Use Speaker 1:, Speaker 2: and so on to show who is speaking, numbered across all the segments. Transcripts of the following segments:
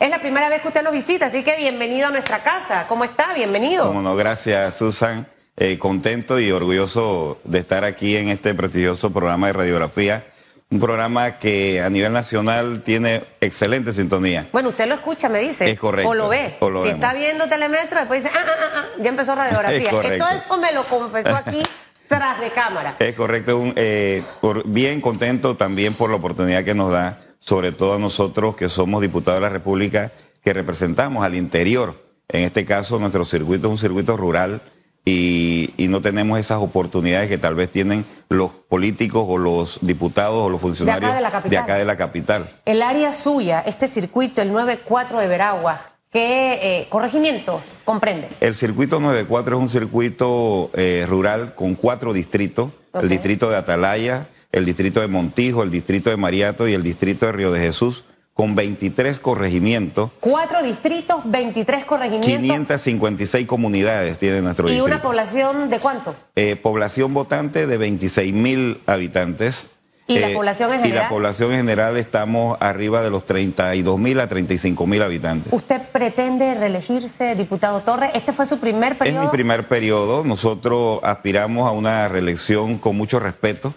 Speaker 1: Es la primera vez que usted nos visita, así que bienvenido a nuestra casa. ¿Cómo está? Bienvenido.
Speaker 2: Como no, gracias Susan. Eh, contento y orgulloso de estar aquí en este prestigioso programa de radiografía. Un programa que a nivel nacional tiene excelente sintonía.
Speaker 1: Bueno, usted lo escucha, me dice.
Speaker 2: Es correcto.
Speaker 1: O lo ve.
Speaker 2: O lo
Speaker 1: si
Speaker 2: vemos.
Speaker 1: está viendo Telemetro, después dice, ah, ah, ah, ah, ya empezó radiografía.
Speaker 2: Es correcto.
Speaker 1: Todo eso me lo confesó aquí tras de cámara.
Speaker 2: Es correcto, un, eh, por- bien contento también por la oportunidad que nos da, sobre todo a nosotros que somos diputados de la República, que representamos al interior. En este caso, nuestro circuito es un circuito rural y, y no tenemos esas oportunidades que tal vez tienen los políticos o los diputados o los funcionarios
Speaker 1: de la capital.
Speaker 2: acá de la capital.
Speaker 1: El área suya, este circuito, el 94 de Veragua, ¿qué eh, corregimientos comprende?
Speaker 2: El circuito 94 es un circuito eh, rural con cuatro distritos. El distrito de Atalaya, el distrito de Montijo, el distrito de Mariato y el distrito de Río de Jesús, con 23 corregimientos,
Speaker 1: Cuatro distritos, 23 corregimientos
Speaker 2: 556 comunidades tiene nuestro
Speaker 1: y
Speaker 2: distrito.
Speaker 1: una población de cuánto?
Speaker 2: Eh, población votante de 26 mil habitantes.
Speaker 1: ¿Y la
Speaker 2: Eh,
Speaker 1: población en
Speaker 2: Y
Speaker 1: general?
Speaker 2: la población en general estamos arriba de los 32 mil a 35 mil habitantes.
Speaker 1: ¿Usted pretende reelegirse, diputado Torres? ¿Este fue su primer
Speaker 2: Es
Speaker 1: periodo?
Speaker 2: mi primer periodo. Nosotros aspiramos a una reelección con mucho respeto,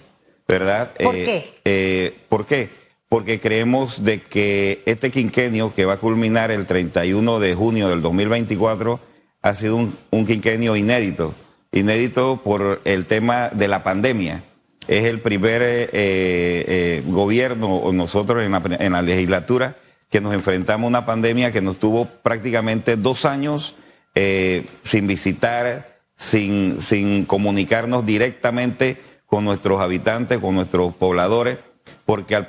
Speaker 2: ¿verdad?
Speaker 1: ¿Por
Speaker 2: Eh,
Speaker 1: qué?
Speaker 2: eh, ¿Por qué? Porque creemos de que este quinquenio que va a culminar el 31 de junio del 2024 ha sido un, un quinquenio inédito. Inédito por el tema de la pandemia. Es el primer eh, eh, gobierno, o nosotros en la, en la legislatura, que nos enfrentamos a una pandemia que nos tuvo prácticamente dos años sin visitar, sin, sin comunicarnos directamente con nuestros habitantes, con nuestros pobladores, porque a,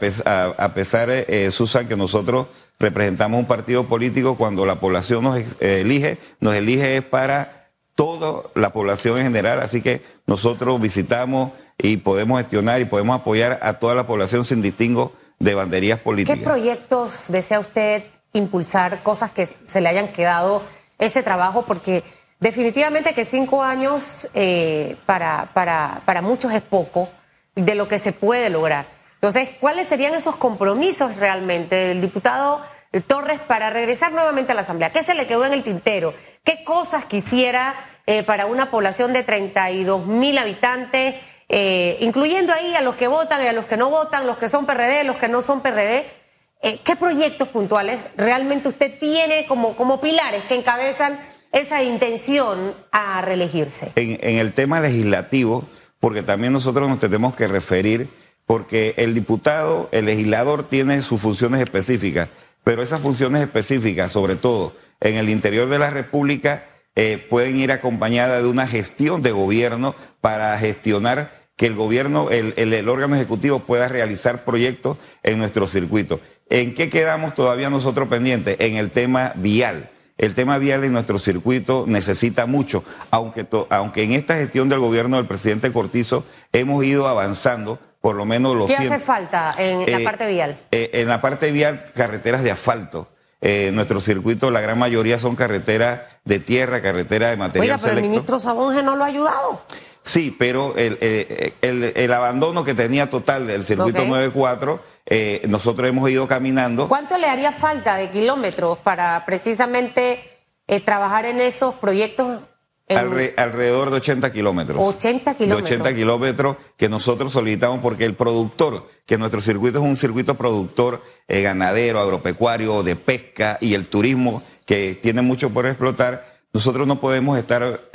Speaker 2: pesar, eh, Susan, que nosotros representamos un partido político, cuando la población nos eh, elige, nos elige es para toda la población en general, así que nosotros visitamos y podemos gestionar y podemos apoyar a toda la población sin distingo de banderías
Speaker 1: ¿Qué
Speaker 2: políticas.
Speaker 1: proyectos desea usted impulsar? Cosas que se le hayan quedado ese trabajo, porque definitivamente que cinco años eh, para, para, para muchos es poco de lo que se puede lograr. Entonces, ¿cuáles serían esos compromisos realmente del diputado Torres para regresar nuevamente a la Asamblea? ¿Qué se le quedó en el tintero? ¿Qué cosas quisiera eh, para una población de 32 mil habitantes? eh, incluyendo ahí a los que votan y a los que no votan, los que son PRD, los que no son PRD. ¿Qué proyectos puntuales realmente usted tiene como, como pilares que encabezan esa intención a reelegirse?
Speaker 2: en, el tema legislativo, porque también nosotros nos tenemos que referir, porque el diputado, el legislador tiene sus funciones específicas, pero esas funciones específicas, sobre todo en el interior de la República, eh, pueden ir acompañadas de una gestión de gobierno para gestionar que el gobierno, el, el- el órgano ejecutivo pueda realizar proyectos en nuestro circuito. ¿En qué quedamos todavía nosotros pendientes? En el tema vial. El tema vial en nuestro circuito necesita mucho, aunque, aunque en esta gestión del gobierno del presidente Cortizo hemos ido avanzando, por lo menos los
Speaker 1: ¿Qué
Speaker 2: 100
Speaker 1: hace falta en la
Speaker 2: eh,
Speaker 1: parte vial?
Speaker 2: eh, en la parte vial, carreteras de asfalto. Eh, nuestro circuito, la gran mayoría son carreteras de tierra, carreteras de material
Speaker 1: Oiga, pero el ministro Sabonge no lo ha ayudado.
Speaker 2: Sí, pero el, eh, el- el abandono que tenía total del circuito
Speaker 1: Ok.
Speaker 2: 94, eh, nosotros hemos ido caminando.
Speaker 1: ¿Cuánto le haría falta de kilómetros para precisamente eh, trabajar en esos proyectos? En
Speaker 2: Alre- alrededor de 80 kilómetros.
Speaker 1: 80 kilómetros.
Speaker 2: De 80 kilómetros que nosotros solicitamos porque el productor, que nuestro circuito es un circuito productor eh, ganadero, agropecuario, de pesca y el turismo que tiene mucho por explotar, nosotros no podemos estar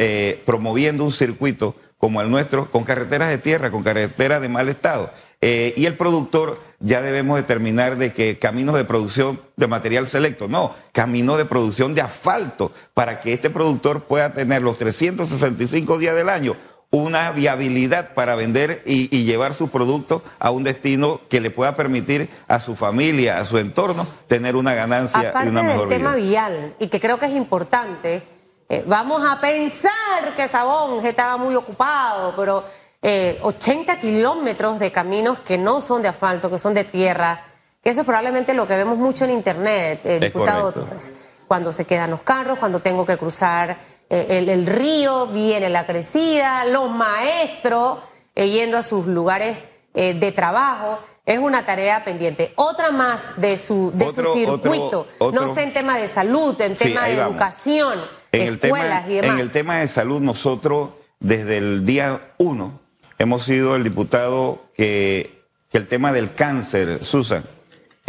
Speaker 2: promoviendo un circuito como el nuestro con carreteras de tierra, con carreteras de mal estado. Eh, y el productor ya debemos determinar de que caminos de producción de material selecto, no, caminos de producción de asfalto, para que este productor pueda tener los 365 días del año una viabilidad para vender y, y llevar su producto a un destino que le pueda permitir a su familia, a su entorno, tener una ganancia
Speaker 1: Aparte
Speaker 2: y una
Speaker 1: del
Speaker 2: mejor
Speaker 1: tema
Speaker 2: vida.
Speaker 1: vial, y que creo que es importante, eh, vamos a pensar que Sabonge estaba muy ocupado, pero eh, 80 kilómetros de caminos que no son de asfalto, que son de tierra, que eso es probablemente lo que vemos mucho en internet, eh, diputado. Torres. Cuando se quedan los carros, cuando tengo que cruzar eh, el, el río, viene la crecida, los maestros eh, yendo a sus lugares de trabajo. es una tarea pendiente. Otra más de su, de su circuito, no sé en tema de salud, en tema de educación, en escuelas
Speaker 2: el
Speaker 1: y demás.
Speaker 2: En el tema de salud, nosotros desde el día uno hemos sido el diputado que, que el tema del cáncer, Susan,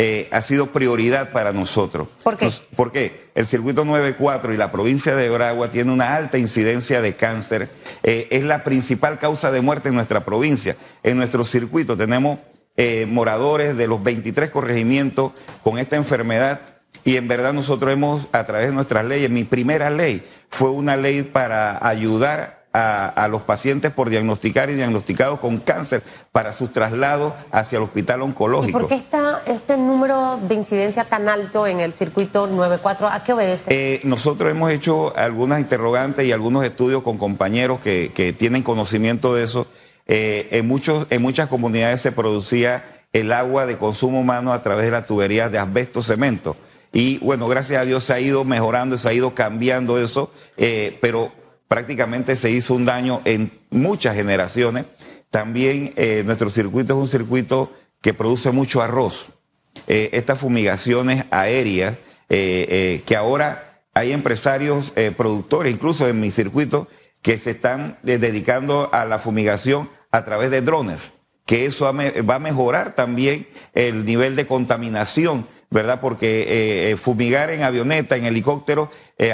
Speaker 2: eh, ha sido prioridad para nosotros.
Speaker 1: ¿Por qué?
Speaker 2: porque el circuito 94 y la provincia de Oragua tiene una alta incidencia de cáncer. Eh, es la principal causa de muerte en nuestra provincia. En nuestro circuito tenemos eh, moradores de los 23 corregimientos con esta enfermedad. Y en verdad nosotros hemos, a través de nuestras leyes, mi primera ley fue una ley para ayudar a, los pacientes por diagnosticar y diagnosticados con cáncer para sus traslados hacia el hospital oncológico.
Speaker 1: ¿Y por qué está este número de incidencia tan alto en el circuito 94? ¿A qué obedece?
Speaker 2: Eh, nosotros hemos hecho algunas interrogantes y algunos estudios con compañeros que, que tienen conocimiento de eso. Eh, en, muchos, en muchas comunidades se producía el agua de consumo humano a través de las tuberías de asbesto cemento. Y bueno, gracias a Dios se ha ido mejorando, se ha ido cambiando eso, eh, pero prácticamente se hizo un daño en muchas generaciones. También eh, nuestro circuito es un circuito que produce mucho arroz. Eh, estas fumigaciones aéreas, que ahora hay empresarios productores, incluso en mi circuito, que se están dedicando a la fumigación a través de drones, que eso va a mejorar también el nivel de contaminación ¿verdad? Porque fumigar en avioneta, en helicóptero,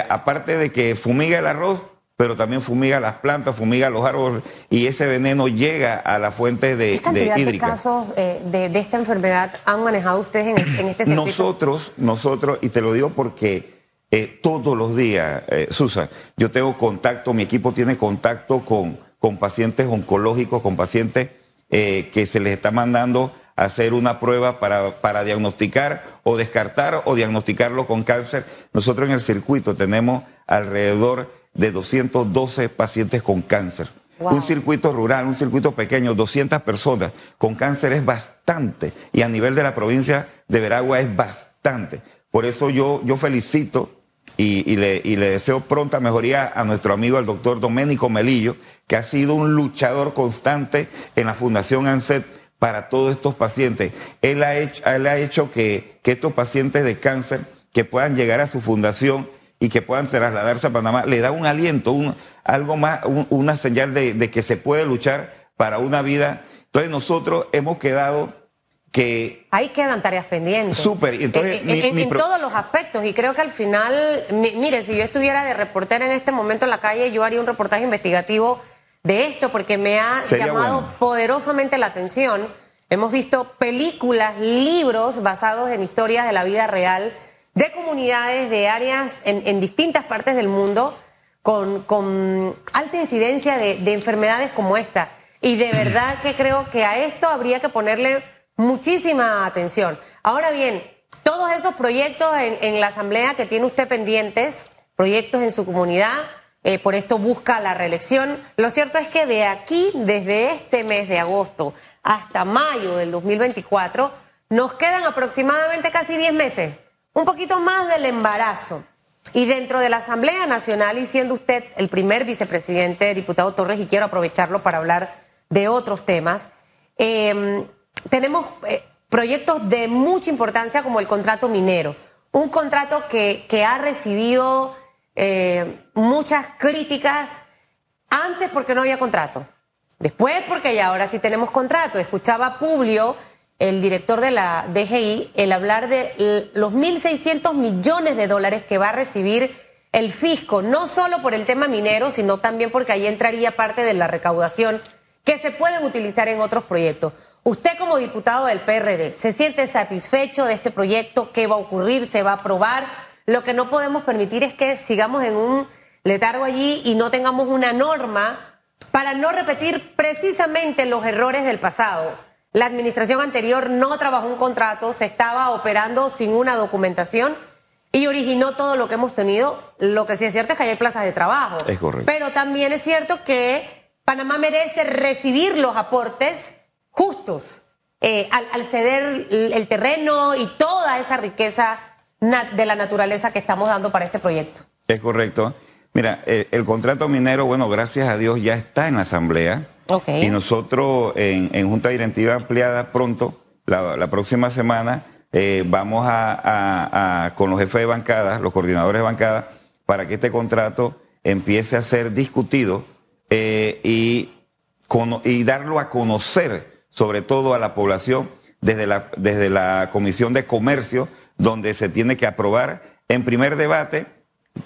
Speaker 2: aparte de que fumiga el arroz, pero también fumiga las plantas, fumiga los árboles y ese veneno llega a la fuente de,
Speaker 1: ¿Qué
Speaker 2: de hídrica.
Speaker 1: ¿Qué casos eh, de, esta enfermedad han manejado ustedes en, este
Speaker 2: servicio? Nosotros, nosotros, y te lo digo porque eh, todos los días, eh, Susan, yo tengo contacto, mi equipo tiene contacto con, con pacientes oncológicos, con pacientes que se les está mandando a hacer una prueba para, para diagnosticar o descartar o diagnosticarlo con cáncer. Nosotros en el circuito tenemos alrededor de 212 pacientes con cáncer. Un circuito rural, un circuito pequeño, 200 personas con cáncer es bastante y a nivel de la provincia de Veragua es bastante. Por eso yo, yo felicito y, le, y, le, deseo pronta mejoría a nuestro amigo el doctor Doménico Melillo, que ha sido un luchador constante en la Fundación ANSET para todos estos pacientes. Él ha hecho, él ha hecho que, que estos pacientes de cáncer que puedan llegar a su fundación y que puedan trasladarse a Panamá, le da un aliento, un, algo más, una señal de, que se puede luchar para una vida. Entonces nosotros hemos quedado que...
Speaker 1: Ahí quedan tareas pendientes.
Speaker 2: Súper.
Speaker 1: Entonces, en, todos los aspectos. Y creo que al final, mire, si yo estuviera de reportera en este momento en la calle, yo haría un reportaje investigativo de esto porque me ha llamado poderosamente la atención. Hemos visto películas, libros basados en historias de la vida real de comunidades de áreas en, distintas partes del mundo con, alta incidencia de, enfermedades como esta. Y de verdad que creo que a esto habría que ponerle muchísima atención. Ahora bien, todos esos proyectos en, la Asamblea que tiene usted pendientes, proyectos en su comunidad, eh, por esto busca la reelección. Lo cierto es que de aquí, desde este mes de agosto hasta mayo del 2024, nos quedan aproximadamente casi 10 meses un poquito más del embarazo. Y dentro de la Asamblea Nacional, y siendo usted el primer vicepresidente, diputado Torres, y quiero aprovecharlo para hablar de otros temas, em, tenemos eh, proyectos de mucha importancia como el contrato minero. Un contrato que, que ha recibido eh, muchas críticas antes porque no había contrato. Después porque ya ahora sí tenemos contrato. Escuchaba Publio el director de la DGI el hablar de los 1.600 millones de dólares que va a recibir el fisco, no solo por el tema minero, sino también porque ahí entraría parte de la recaudación que se pueden utilizar en otros proyectos. Usted como diputado del PRD, ¿se siente satisfecho de este proyecto? ¿Qué va a ocurrir? ¿Se va a aprobar? Lo que no podemos permitir es que sigamos en un letargo allí y no tengamos una norma para no repetir precisamente los errores del pasado. La administración anterior no trabajó un contrato, se estaba operando sin una documentación y originó todo lo que hemos tenido. Lo que sí es cierto es que hay plazas de trabajo.
Speaker 2: Es correcto.
Speaker 1: Pero también es cierto que Panamá merece recibir los aportes justos eh, al, ceder el terreno y toda esa riqueza de la naturaleza que estamos dando para este proyecto.
Speaker 2: Es correcto. Mira, el, el contrato minero, bueno, gracias a Dios ya está en la Asamblea. Y nosotros en, Junta Directiva Ampliada pronto la, próxima semana eh, vamos a, con los jefes de bancada, los coordinadores de bancada, para que este contrato empiece a ser discutido eh, y, y darlo a conocer, sobre todo a la población, desde la, desde la Comisión de Comercio, donde se tiene que aprobar en primer debate,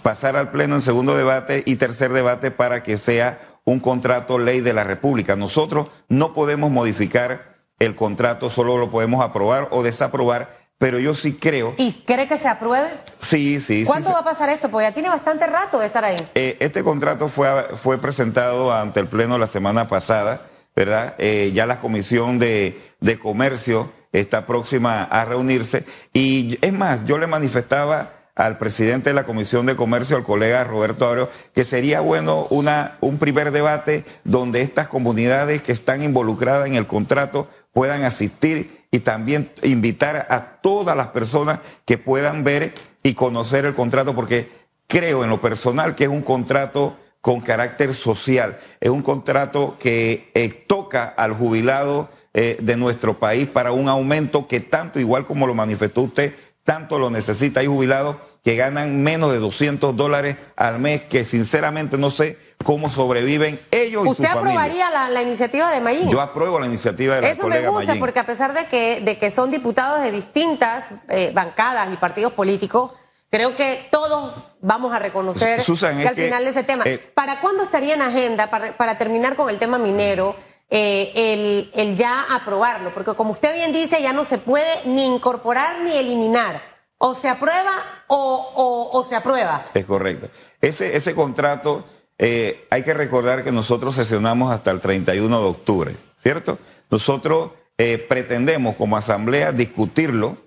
Speaker 2: pasar al Pleno en segundo debate y tercer debate para que sea un contrato ley de la República. Nosotros no podemos modificar el contrato, solo lo podemos aprobar o desaprobar, pero yo sí creo.
Speaker 1: ¿Y cree que se apruebe?
Speaker 2: Sí, sí.
Speaker 1: ¿Cuánto va a pasar esto? Porque ya tiene bastante rato de estar ahí.
Speaker 2: Eh, este contrato fue, fue presentado ante el Pleno la semana pasada, ¿verdad? Eh, ya la Comisión de, de Comercio está próxima a reunirse. Y es más, yo le manifestaba al presidente de la Comisión de Comercio, al colega Roberto Abreu, que sería bueno un primer debate donde estas comunidades que están involucradas en el contrato puedan asistir y también invitar a todas las personas que puedan ver y conocer el contrato, porque creo en lo personal que es un contrato con carácter social, es un contrato que eh, toca al jubilado eh, de nuestro país para un aumento que tanto, igual como lo manifestó usted, tanto lo necesita. Hay jubilados que ganan menos de 200 dólares al mes, que sinceramente no sé cómo sobreviven ellos y
Speaker 1: ¿Usted aprobaría la, iniciativa de Mayín?
Speaker 2: Yo apruebo la iniciativa de la
Speaker 1: Eso me gusta, porque a pesar de que, de que son diputados de distintas eh, bancadas y partidos políticos, creo que todos vamos a reconocer que al final de ese tema. Eh, ¿Para cuándo estaría en agenda, para, para terminar con el tema minero, eh, el, el ya aprobarlo? Porque como usted bien dice, ya no se puede ni incorporar ni eliminar o se aprueba o, se aprueba.
Speaker 2: Es correcto. Ese, ese contrato, eh, hay que recordar que nosotros sesionamos hasta el 31 de octubre, ¿cierto? Nosotros eh, pretendemos como asamblea discutirlo,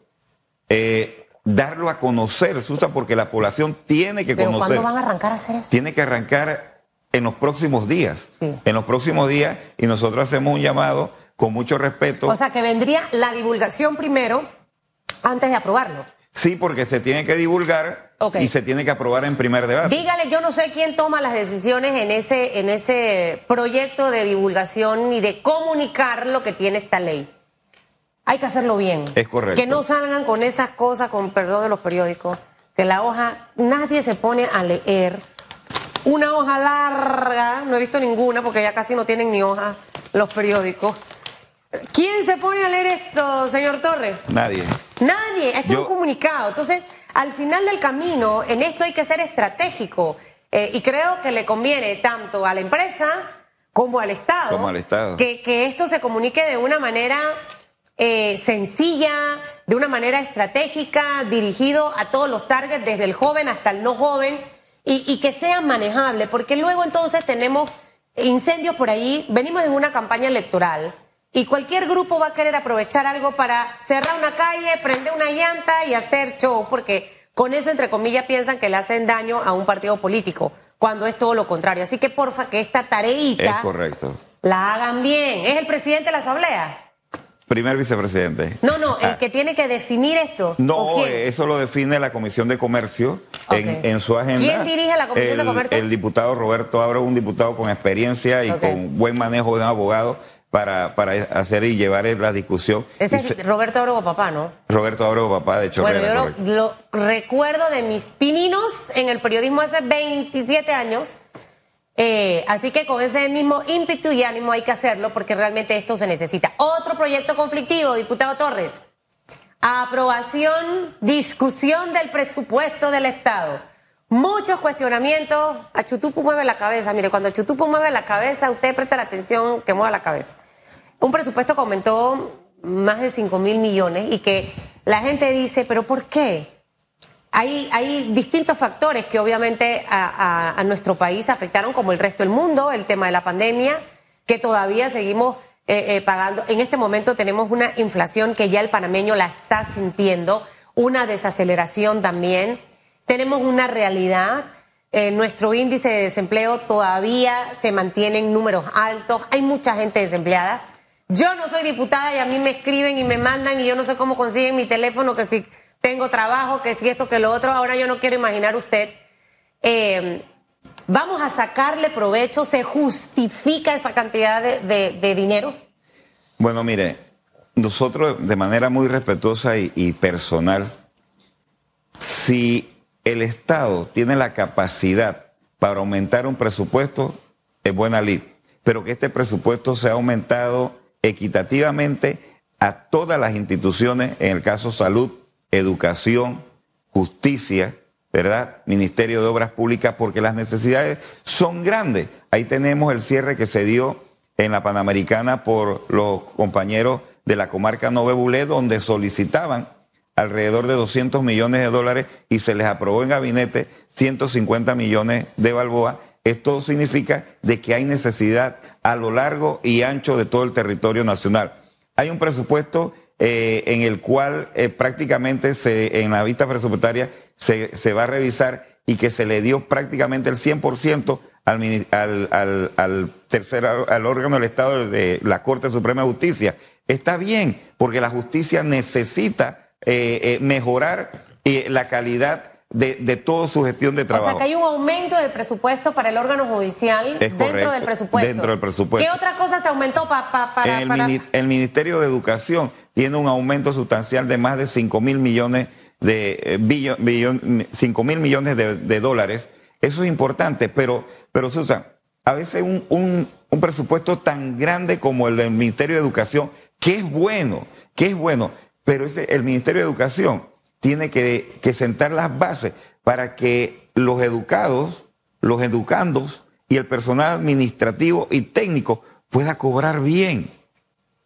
Speaker 2: darlo a conocer, Susa, porque la población tiene que conocer.
Speaker 1: ¿Cuándo van a arrancar a hacer eso?
Speaker 2: Tiene que arrancar en los próximos días. En los próximos días, y nosotros hacemos un llamado con mucho respeto.
Speaker 1: O sea, que vendría la divulgación primero antes de aprobarlo.
Speaker 2: Sí, porque se tiene que divulgar y se tiene que aprobar en primer debate.
Speaker 1: Dígale, yo no sé quién toma las decisiones en ese, en ese proyecto de divulgación y de comunicar lo que tiene esta ley. Hay que hacerlo bien.
Speaker 2: Es correcto.
Speaker 1: Que no salgan con esas cosas, con perdón de los periódicos, que la hoja, nadie se pone a leer. Una hoja larga, no he visto ninguna porque ya casi no tienen ni hoja los periódicos. ¿Quién se pone a leer esto, señor Torres?
Speaker 2: Nadie.
Speaker 1: Nadie. Esto es un comunicado. Entonces, al final del camino, en esto hay que ser estratégico. Eh, y creo que le conviene tanto a la empresa como al Estado.
Speaker 2: Como al Estado.
Speaker 1: Que, esto se comunique de una manera eh, sencilla, de una manera estratégica, dirigido a todos los targets, desde el joven hasta el no joven, y, y que sea manejable, porque luego entonces tenemos incendios por ahí, venimos en una campaña electoral y cualquier grupo va a querer aprovechar algo para cerrar una calle, prender una llanta y hacer show, porque con eso, entre comillas, piensan que le hacen daño a un partido político, cuando es todo lo contrario. Así que porfa, que esta tareita
Speaker 2: es correcto.
Speaker 1: la hagan bien. ¿Es el presidente de la Asamblea?
Speaker 2: Primer vicepresidente.
Speaker 1: No, no, el ah. que tiene que definir esto.
Speaker 2: No, eso lo define la Comisión de Comercio en, su agenda.
Speaker 1: ¿Quién dirige la Comisión de Comercio?
Speaker 2: El diputado Roberto Abro, un diputado con experiencia y con buen manejo de un abogado para, para hacer y llevar la discusión.
Speaker 1: Ese es Roberto Abrego Papá, ¿no?
Speaker 2: Roberto Abrego Papá, de hecho.
Speaker 1: Bueno, yo lo, recuerdo de mis pininos en el periodismo hace 27 años. Eh, así que con ese mismo ímpetu y ánimo hay que hacerlo porque realmente esto se necesita. Otro proyecto conflictivo, diputado Torres. Aprobación, discusión del presupuesto del Estado. Muchos cuestionamientos. A Chutupu mueve la cabeza. Mire, cuando Chutupu mueve la cabeza, usted presta la atención que mueva la cabeza. Un presupuesto que aumentó más de 5 mil millones y que la gente dice, ¿pero por qué? Hay, distintos factores que obviamente a, nuestro país afectaron, como el resto del mundo, el tema de la pandemia, que todavía seguimos eh, eh, pagando. En este momento tenemos una inflación que ya el panameño la está sintiendo, una desaceleración también. Tenemos una realidad. Eh, nuestro índice de desempleo todavía se mantiene en números altos. Hay mucha gente desempleada. Yo no soy diputada y a mí me escriben y me mandan y yo no sé cómo consiguen mi teléfono, que si tengo trabajo, que si esto, que lo otro. Ahora yo no quiero imaginar usted. Eh, vamos a sacarle provecho. ¿Se justifica esa cantidad de, dinero?
Speaker 2: Bueno, mire, nosotros de manera muy respetuosa y, y personal, si el Estado tiene la capacidad para aumentar un presupuesto, es buena lid, pero que este presupuesto sea aumentado equitativamente a todas las instituciones, en el caso salud, educación, justicia, ¿verdad? Ministerio de Obras Públicas, porque las necesidades son grandes. Ahí tenemos el cierre que se dio en la Panamericana por los compañeros de la comarca Nove Bulé, donde solicitaban alrededor de 200 millones de dólares y se les aprobó en gabinete 150 millones de balboa. Esto significa de que hay necesidad a lo largo y ancho de todo el territorio nacional. Hay un presupuesto eh, en el cual eh, prácticamente se, en la vista presupuestaria se, se, va a revisar y que se le dio prácticamente el 100% al, al, al, al tercer al órgano del Estado de la Corte Suprema de Justicia. Está bien, porque la justicia necesita eh, mejorar la calidad de, de, toda su gestión de trabajo.
Speaker 1: O sea, que hay un aumento de presupuesto para el órgano judicial dentro del presupuesto.
Speaker 2: Dentro del presupuesto.
Speaker 1: ¿Qué otra cosa se aumentó pa, pa, para,
Speaker 2: el, para... el, Ministerio de Educación tiene un aumento sustancial de más de 5 mil millones de eh, billon, billon, 5 mil millones de, de, dólares. Eso es importante, pero, pero Susan, a veces un, un, un presupuesto tan grande como el del Ministerio de Educación, que es bueno, que es bueno, pero ese, el Ministerio de Educación tiene que, que sentar las bases para que los educados, los educandos y el personal administrativo y técnico pueda cobrar bien.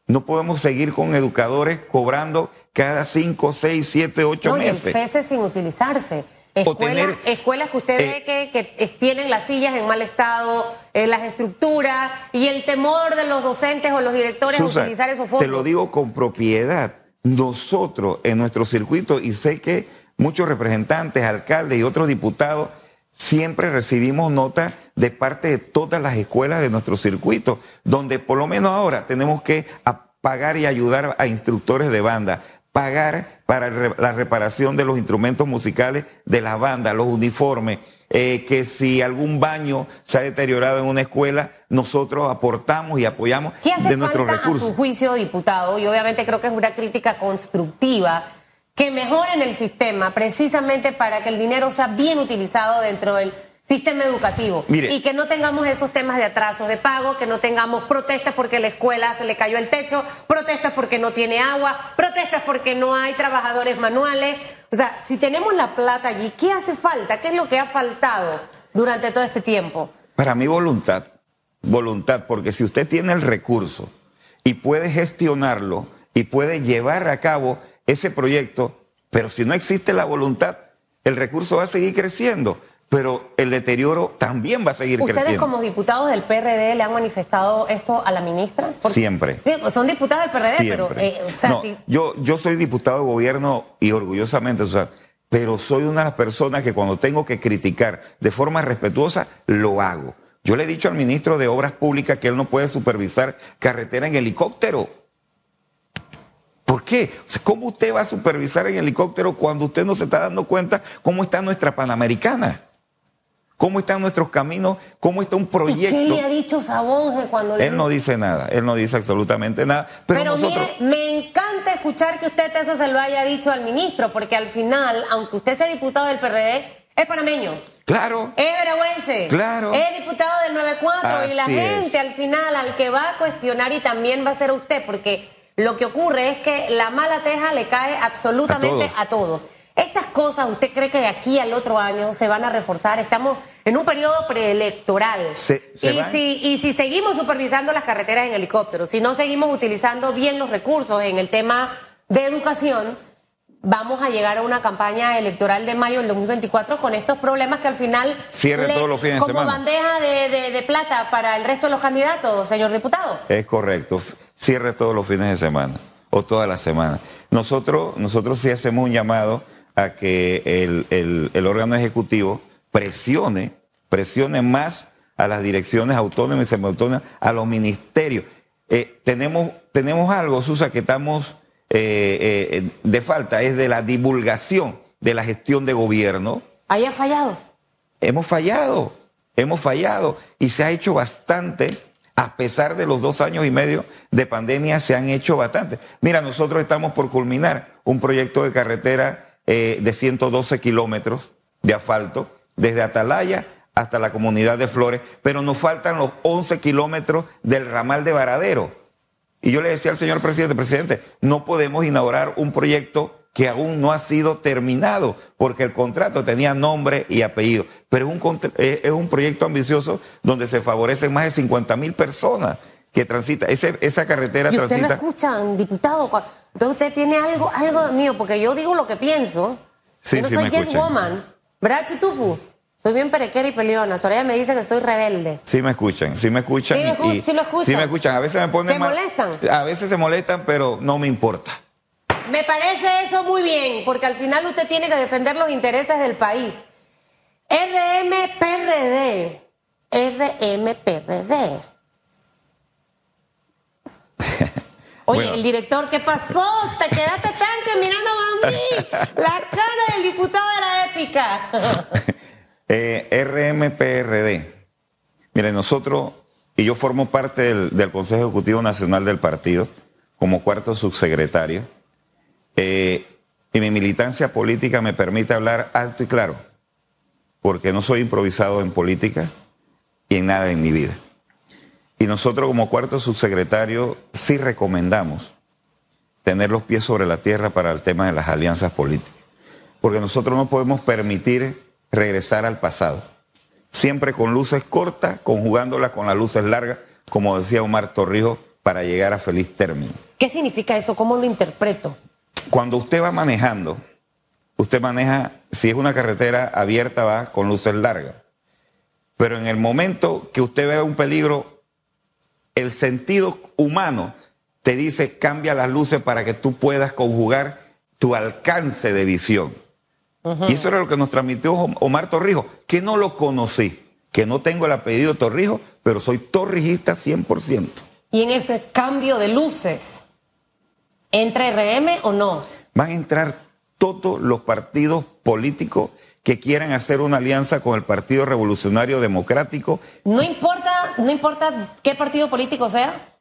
Speaker 2: No podemos seguir con educadores cobrando cada cinco, seis, siete, ocho
Speaker 1: no,
Speaker 2: meses.
Speaker 1: Y el sin utilizarse. Escuelas, tener, escuelas que usted eh, ve que, que, tienen las sillas en mal estado, eh, las estructuras y el temor de los docentes o los directores
Speaker 2: Susan,
Speaker 1: a utilizar esos fondos.
Speaker 2: Te lo digo con propiedad nosotros en nuestro circuito, y sé que muchos representantes, alcaldes y otros diputados, siempre recibimos notas de parte de todas las escuelas de nuestro circuito, donde por lo menos ahora tenemos que pagar y ayudar a instructores de banda, pagar para la reparación de los instrumentos musicales de las bandas, los uniformes, eh, que si algún baño se ha deteriorado en una escuela, nosotros aportamos y apoyamos
Speaker 1: ¿Qué hace
Speaker 2: de nuestros
Speaker 1: falta
Speaker 2: recursos.
Speaker 1: A su juicio, diputado, y obviamente creo que es una crítica constructiva, que mejoren el sistema precisamente para que el dinero sea bien utilizado dentro del sistema educativo
Speaker 2: Mire,
Speaker 1: y que no tengamos esos temas de atraso de pago, que no tengamos protestas porque la escuela se le cayó el techo, protestas porque no tiene agua, protestas porque no hay trabajadores manuales. O sea, si tenemos la plata allí, ¿qué hace falta? ¿Qué es lo que ha faltado durante todo este tiempo?
Speaker 2: Para mí voluntad, voluntad, porque si usted tiene el recurso y puede gestionarlo y puede llevar a cabo ese proyecto, pero si no existe la voluntad, el recurso va a seguir creciendo pero el deterioro también va a seguir
Speaker 1: ¿Ustedes
Speaker 2: creciendo.
Speaker 1: como diputados del PRD le han manifestado esto a la ministra?
Speaker 2: Porque, Siempre.
Speaker 1: Son diputados del PRD,
Speaker 2: Siempre.
Speaker 1: pero... Eh, o sea,
Speaker 2: no,
Speaker 1: si...
Speaker 2: yo, yo soy diputado de gobierno y orgullosamente, o sea, pero soy una de las personas que cuando tengo que criticar de forma respetuosa, lo hago. Yo le he dicho al ministro de Obras Públicas que él no puede supervisar carretera en helicóptero. ¿Por qué? O sea, ¿Cómo usted va a supervisar en helicóptero cuando usted no se está dando cuenta cómo está nuestra Panamericana? ¿Cómo están nuestros caminos? ¿Cómo está un proyecto?
Speaker 1: ¿Y qué le ha dicho Sabonge cuando le
Speaker 2: Él no dice nada, él no dice absolutamente nada. Pero,
Speaker 1: pero
Speaker 2: nosotros...
Speaker 1: mire, me encanta escuchar que usted eso se lo haya dicho al ministro, porque al final, aunque usted sea diputado del PRD, es panameño.
Speaker 2: Claro.
Speaker 1: Es veragüense.
Speaker 2: Claro.
Speaker 1: Es diputado del 94
Speaker 2: Así
Speaker 1: y la gente
Speaker 2: es.
Speaker 1: al final al que va a cuestionar y también va a ser usted, porque lo que ocurre es que la mala teja le cae absolutamente
Speaker 2: A
Speaker 1: a todos. Estas cosas, ¿usted cree que de aquí al otro año se van a reforzar? Estamos en un periodo preelectoral.
Speaker 2: Se- se
Speaker 1: y,
Speaker 2: van.
Speaker 1: si, y si seguimos supervisando las carreteras en helicóptero, si no seguimos utilizando bien los recursos en el tema de educación, vamos a llegar a una campaña electoral de mayo del 2024 con estos problemas que al final...
Speaker 2: Cierre todos los fines de
Speaker 1: como
Speaker 2: semana.
Speaker 1: bandeja de, de- de plata para el resto de los candidatos, señor diputado.
Speaker 2: Es correcto. Cierre todos los fines de semana o todas las semanas. Nosotros, nosotros sí hacemos un llamado a que el, el- el órgano ejecutivo presione, presione más a las direcciones autónomas y semiautónomas, a los ministerios. Eh, tenemos, tenemos algo, Susa, que estamos eh, eh, de falta, es de la divulgación de la gestión de gobierno.
Speaker 1: Ahí ha fallado.
Speaker 2: Hemos fallado, hemos fallado y se ha hecho bastante a pesar de los dos años y medio de pandemia, se han hecho bastante. Mira, nosotros estamos por culminar un proyecto de carretera eh, de 112 kilómetros de asfalto desde Atalaya hasta la comunidad de Flores, pero nos faltan los 11 kilómetros del ramal de Varadero. Y yo le decía al señor presidente, presidente, no podemos inaugurar un proyecto que aún no ha sido terminado, porque el contrato tenía nombre y apellido. Pero es un, es un proyecto ambicioso donde se favorecen más de 50 mil personas que transitan. esa carretera
Speaker 1: ¿Y
Speaker 2: usted
Speaker 1: transita. ¿Usted escuchan, diputado? Entonces usted tiene algo, algo mío, porque yo digo lo que pienso. Sí, yo no soy yes woman. ¿Verdad, Chitupu? Soy bien perequera y peleona. Soraya me dice que soy rebelde.
Speaker 2: Sí me escuchan, sí me escuchan.
Speaker 1: Sí, sí lo escuchan.
Speaker 2: Sí me escuchan. A veces me ponen
Speaker 1: ¿Se molestan?
Speaker 2: A veces se molestan, pero no me importa.
Speaker 1: Me parece eso muy bien, porque al final usted tiene que defender los intereses del país. RMPRD. RMPRD. Oye, el director, ¿qué pasó? Te quedaste tan mirando a mí. La cara del diputado era épica.
Speaker 2: eh, RMPRD. Mire, nosotros, y yo formo parte del, del Consejo Ejecutivo Nacional del partido como cuarto subsecretario eh, y mi militancia política me permite hablar alto y claro, porque no soy improvisado en política y en nada en mi vida. Y nosotros como cuarto subsecretario sí recomendamos tener los pies sobre la tierra para el tema de las alianzas políticas, porque nosotros no podemos permitir regresar al pasado, siempre con luces cortas, conjugándolas con las luces largas, como decía Omar Torrijos, para llegar a feliz término.
Speaker 1: ¿Qué significa eso? ¿Cómo lo interpreto?
Speaker 2: Cuando usted va manejando, usted maneja, si es una carretera abierta, va con luces largas. Pero en el momento que usted vea un peligro, el sentido humano te dice cambia las luces para que tú puedas conjugar tu alcance de visión. Y eso era lo que nos transmitió Omar Torrijos, que no lo conocí, que no tengo el apellido Torrijos, pero soy torrijista 100%.
Speaker 1: Y en ese cambio de luces, ¿Entra RM o no?
Speaker 2: Van a entrar todos los partidos políticos que quieran hacer una alianza con el Partido Revolucionario Democrático.
Speaker 1: No importa, no importa qué partido político sea.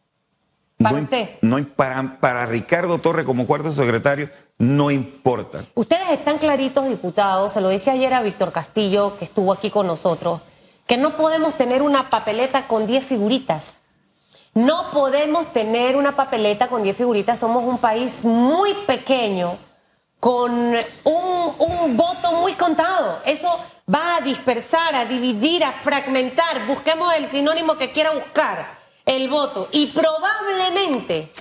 Speaker 2: Para no, para, para Ricardo Torre como cuarto secretario, no importa.
Speaker 1: Ustedes están claritos, diputados, se lo decía ayer a Víctor Castillo, que estuvo aquí con nosotros, que no podemos tener una papeleta con 10 figuritas. No podemos tener una papeleta con 10 figuritas, somos un país muy pequeño, con un, voto muy contado. Eso va a dispersar, a dividir, a fragmentar. Busquemos el sinónimo que quiera buscar, el voto. Y probablemente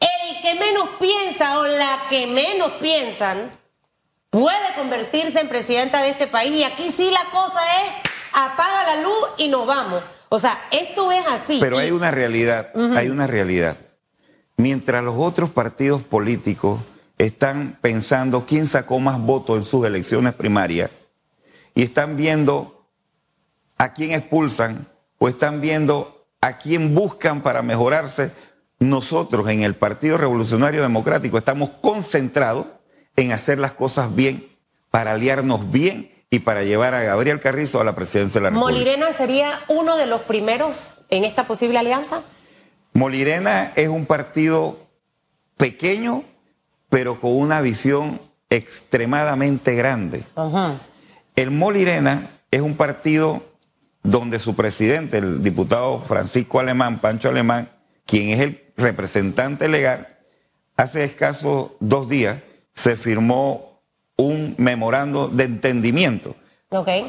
Speaker 1: el que menos piensa o la que menos piensan puede convertirse en presidenta de este país. Y aquí sí la cosa es apaga la luz y nos vamos. O sea, esto es así.
Speaker 2: Pero hay una realidad, hay una realidad. Mientras los otros partidos políticos están pensando quién sacó más votos en sus elecciones primarias y están viendo a quién expulsan o están viendo a quién buscan para mejorarse, nosotros en el Partido Revolucionario Democrático estamos concentrados en hacer las cosas bien, para aliarnos bien y para llevar a Gabriel Carrizo a la presidencia de la República.
Speaker 1: ¿Molirena sería uno de los primeros en esta posible alianza?
Speaker 2: Molirena es un partido pequeño, pero con una visión extremadamente grande. El Molirena es un partido donde su presidente, el diputado Francisco Alemán, Pancho Alemán, quien es el representante legal, hace escasos dos días se firmó un memorando de entendimiento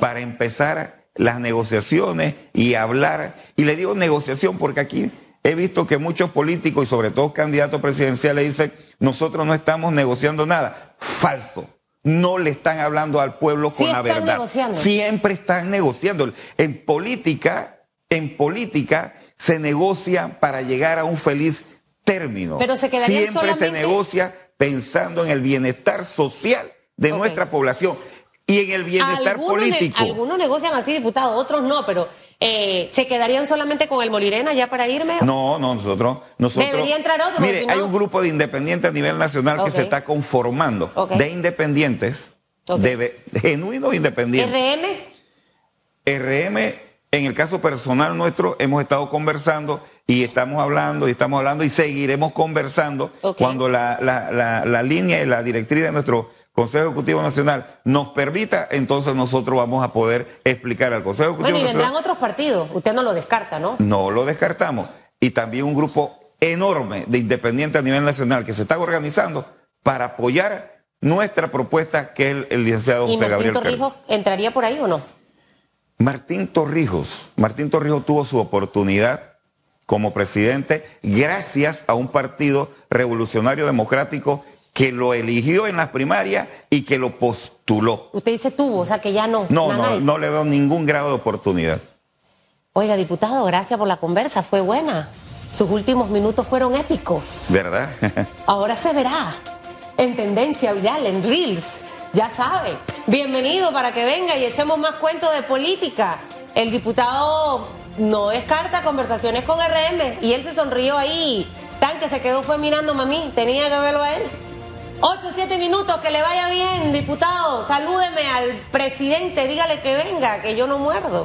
Speaker 2: para empezar las negociaciones y hablar. Y le digo negociación porque aquí he visto que muchos políticos y sobre todo candidatos presidenciales dicen, nosotros no estamos negociando nada. Falso. No le están hablando al pueblo con la verdad. Siempre están negociando. En política, en política se negocia para llegar a un feliz término.
Speaker 1: Pero se
Speaker 2: Siempre se negocia pensando en el bienestar social de nuestra población y en el bienestar político.
Speaker 1: algunos negocian así, diputado, otros no, pero eh, ¿se quedarían solamente con el Molirena ya para irme?
Speaker 2: No, no, nosotros... nosotros
Speaker 1: Debería entrar otro.
Speaker 2: Mire, hay un grupo de independientes a nivel nacional que se está conformando de independientes, de, genuinos independientes.
Speaker 1: ¿RM?
Speaker 2: RM, en el caso personal nuestro, hemos estado conversando y estamos hablando y estamos hablando y seguiremos conversando cuando la, la, la, la línea y la directriz de nuestro Consejo Ejecutivo Nacional nos permita, entonces nosotros vamos a poder explicar al Consejo Ejecutivo
Speaker 1: Bueno, y
Speaker 2: Nacional.
Speaker 1: vendrán otros partidos. Usted no lo descarta, ¿no?
Speaker 2: No lo descartamos. Y también un grupo enorme de independientes a nivel nacional que se está organizando para apoyar nuestra propuesta, que es el, el licenciado
Speaker 1: ¿Y
Speaker 2: José
Speaker 1: Martín
Speaker 2: Gabriel Pérez.
Speaker 1: Torrijos entraría por ahí o no?
Speaker 2: Martín Torrijos, Martín Torrijos tuvo su oportunidad como presidente gracias a un partido revolucionario democrático que lo eligió en las primarias y que lo postuló.
Speaker 1: Usted dice tuvo, o sea que ya no.
Speaker 2: No, no, no le veo ningún grado de oportunidad.
Speaker 1: Oiga, diputado, gracias por la conversa, fue buena. Sus últimos minutos fueron épicos.
Speaker 2: ¿Verdad?
Speaker 1: Ahora se verá en tendencia viral, en Reels. Ya sabe. Bienvenido para que venga y echemos más cuentos de política. El diputado no descarta conversaciones con RM y él se sonrió ahí. Tan que se quedó fue mirando a mí. Tenía que verlo a él. 8, 7 minutos, que le vaya bien, diputado. Salúdeme al presidente, dígale que venga, que yo no muerdo.